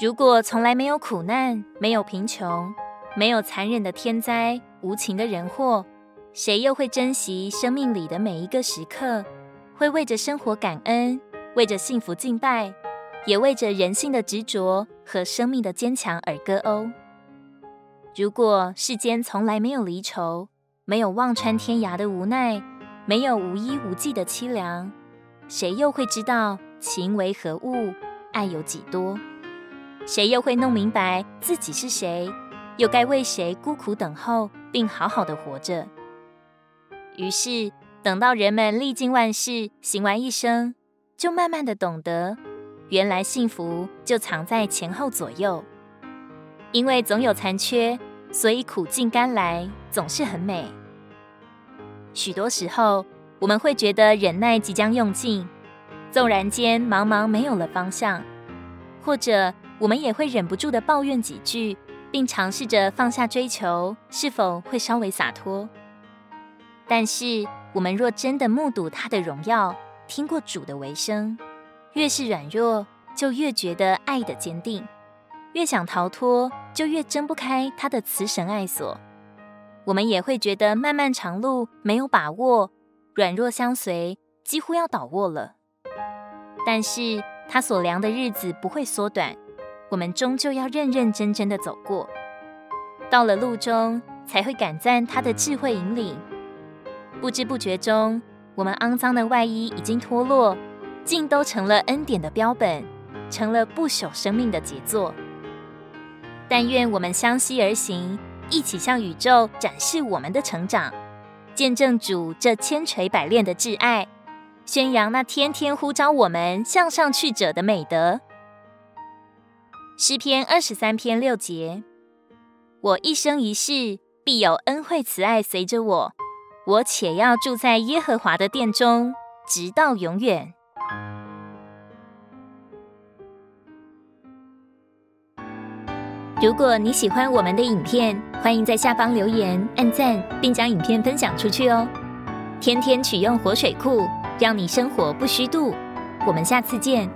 如果从来没有苦难，没有贫穷，没有残忍的天灾、无情的人祸，谁又会珍惜生命里的每一个时刻？会为着生活感恩，为着幸福敬拜，也为着人性的执着和生命的坚强而歌哦。如果世间从来没有离愁，没有望穿天涯的无奈，没有无依无继的凄凉，谁又会知道情为何物，爱有几多？谁又会弄明白自己是谁，又该为谁孤苦等候，并好好的活着？于是，等到人们历经万事，行完一生，就慢慢的懂得，原来幸福就藏在前后左右。因为总有残缺，所以苦尽甘来总是很美。许多时候，我们会觉得忍耐即将用尽，纵然间茫茫没有了方向，或者。我们也会忍不住的抱怨几句，并尝试着放下追求，是否会稍微洒脱？但是，我们若真的目睹他的荣耀，听过主的为声，越是软弱，就越觉得爱的坚定；越想逃脱，就越挣不开他的慈神爱锁。我们也会觉得漫漫长路没有把握，软弱相随，几乎要倒卧了。但是，他所量的日子不会缩短。我们终究要认认真真的走过，到了路中，才会感赞他的智慧引领。不知不觉中，我们肮脏的外衣已经脱落，竟都成了恩典的标本，成了不朽生命的杰作。但愿我们相惜而行，一起向宇宙展示我们的成长，见证主这千锤百炼的挚爱，宣扬那天天呼召我们向上去者的美德。诗篇二十三篇六节：我一生一世必有恩惠慈爱随着我，我且要住在耶和华的殿中，直到永远。如果你喜欢我们的影片，欢迎在下方留言、按赞，并将影片分享出去哦。天天取用活水库，让你生活不虚度。我们下次见。